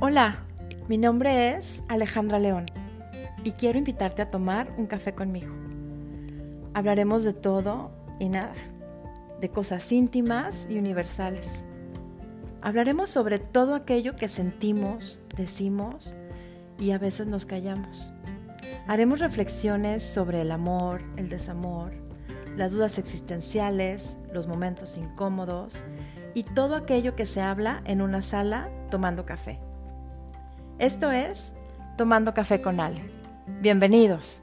Hola, mi nombre es Alejandra León y quiero invitarte a tomar un café conmigo. Hablaremos de todo y nada, de cosas íntimas y universales. Hablaremos sobre todo aquello que sentimos, decimos y a veces nos callamos. Haremos reflexiones sobre el amor, el desamor, las dudas existenciales, los momentos incómodos y todo aquello que se habla en una sala tomando café. Esto es Tomando Café con Ale. Bienvenidos.